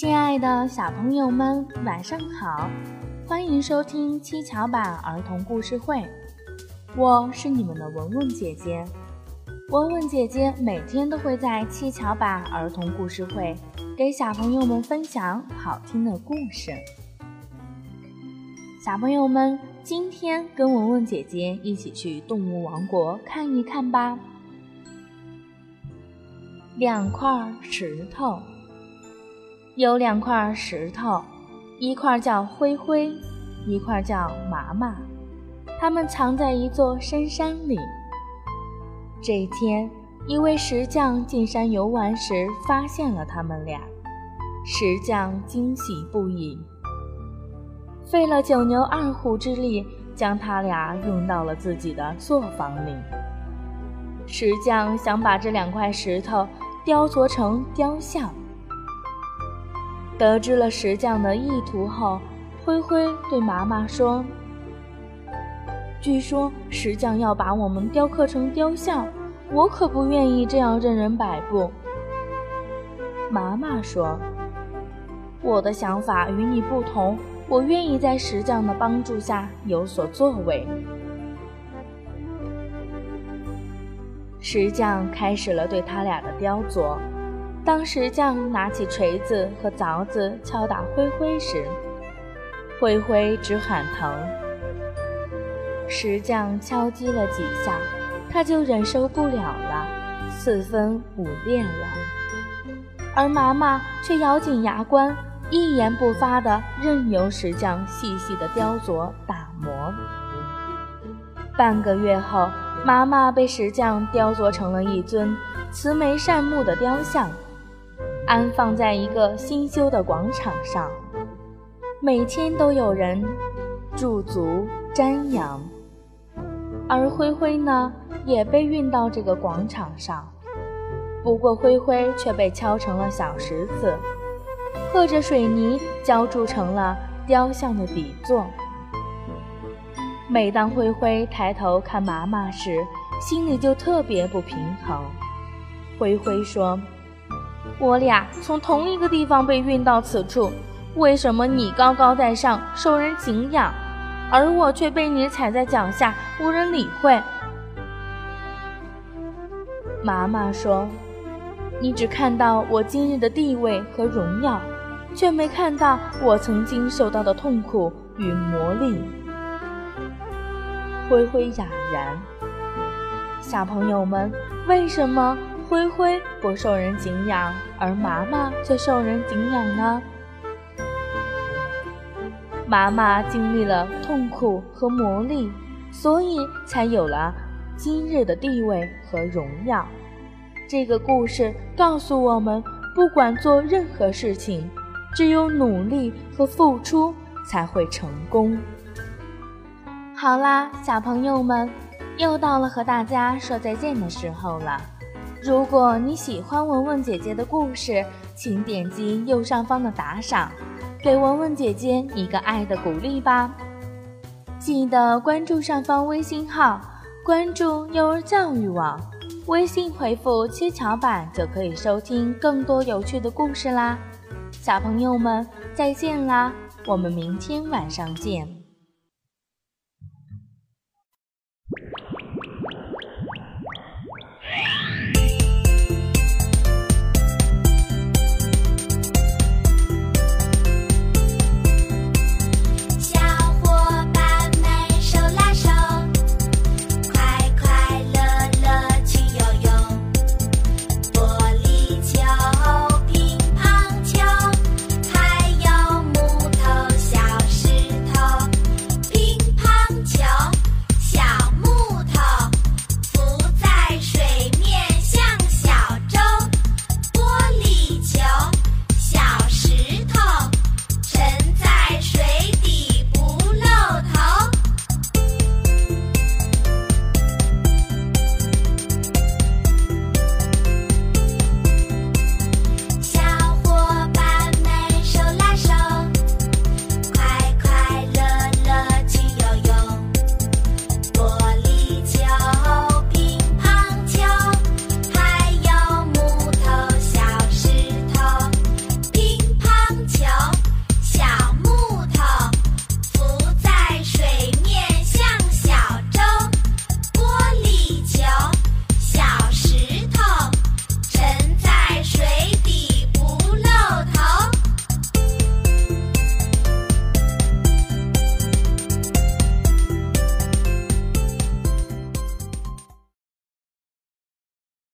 亲爱的小朋友们，晚上好！欢迎收听七巧板儿童故事会，我是你们的文文姐姐。文文姐姐每天都会在七巧板儿童故事会给小朋友们分享好听的故事。小朋友们，今天跟文文姐姐一起去动物王国看一看吧。两块石头。有两块石头，一块叫灰灰，一块叫麻麻。它们藏在一座深山里。这天，一位石匠进山游玩时发现了他们俩，石匠惊喜不已，费了九牛二虎之力将他俩运到了自己的作坊里。石匠想把这两块石头雕琢成雕像。得知了石匠的意图后，灰灰对麻麻说：“据说石匠要把我们雕刻成雕像，我可不愿意这样任人摆布。”麻麻说：“我的想法与你不同，我愿意在石匠的帮助下有所作为。”石匠开始了对他俩的雕琢。当石匠拿起锤子和凿子敲打灰灰时，灰灰直喊疼。石匠敲击了几下，他就忍受不了了，四分五裂了。而麻麻却咬紧牙关，一言不发地任由石匠细细的雕琢打磨。半个月后，麻麻被石匠雕琢成了一尊慈眉善目的雕像。安放在一个新修的广场上，每天都有人驻足瞻仰。而灰灰呢，也被运到这个广场上，不过灰灰却被敲成了小石子，和着水泥浇筑成了雕像的底座。每当灰灰抬头看麻麻时，心里就特别不平衡。灰灰说。我俩从同一个地方被运到此处，为什么你高高在上，受人敬仰，而我却被你踩在脚下，无人理会？妈妈说：“你只看到我今日的地位和荣耀，却没看到我曾经受到的痛苦与磨砺。”灰灰哑然。小朋友们，为什么？灰灰不受人敬仰，而麻麻却受人敬仰呢。麻麻经历了痛苦和磨砺，所以才有了今日的地位和荣耀。这个故事告诉我们，不管做任何事情，只有努力和付出才会成功。好啦，小朋友们，又到了和大家说再见的时候了。如果你喜欢文文姐姐的故事，请点击右上方的打赏，给文文姐姐一个爱的鼓励吧。记得关注上方微信号，关注幼儿教育网，微信回复“七巧板”就可以收听更多有趣的故事啦。小朋友们，再见啦，我们明天晚上见。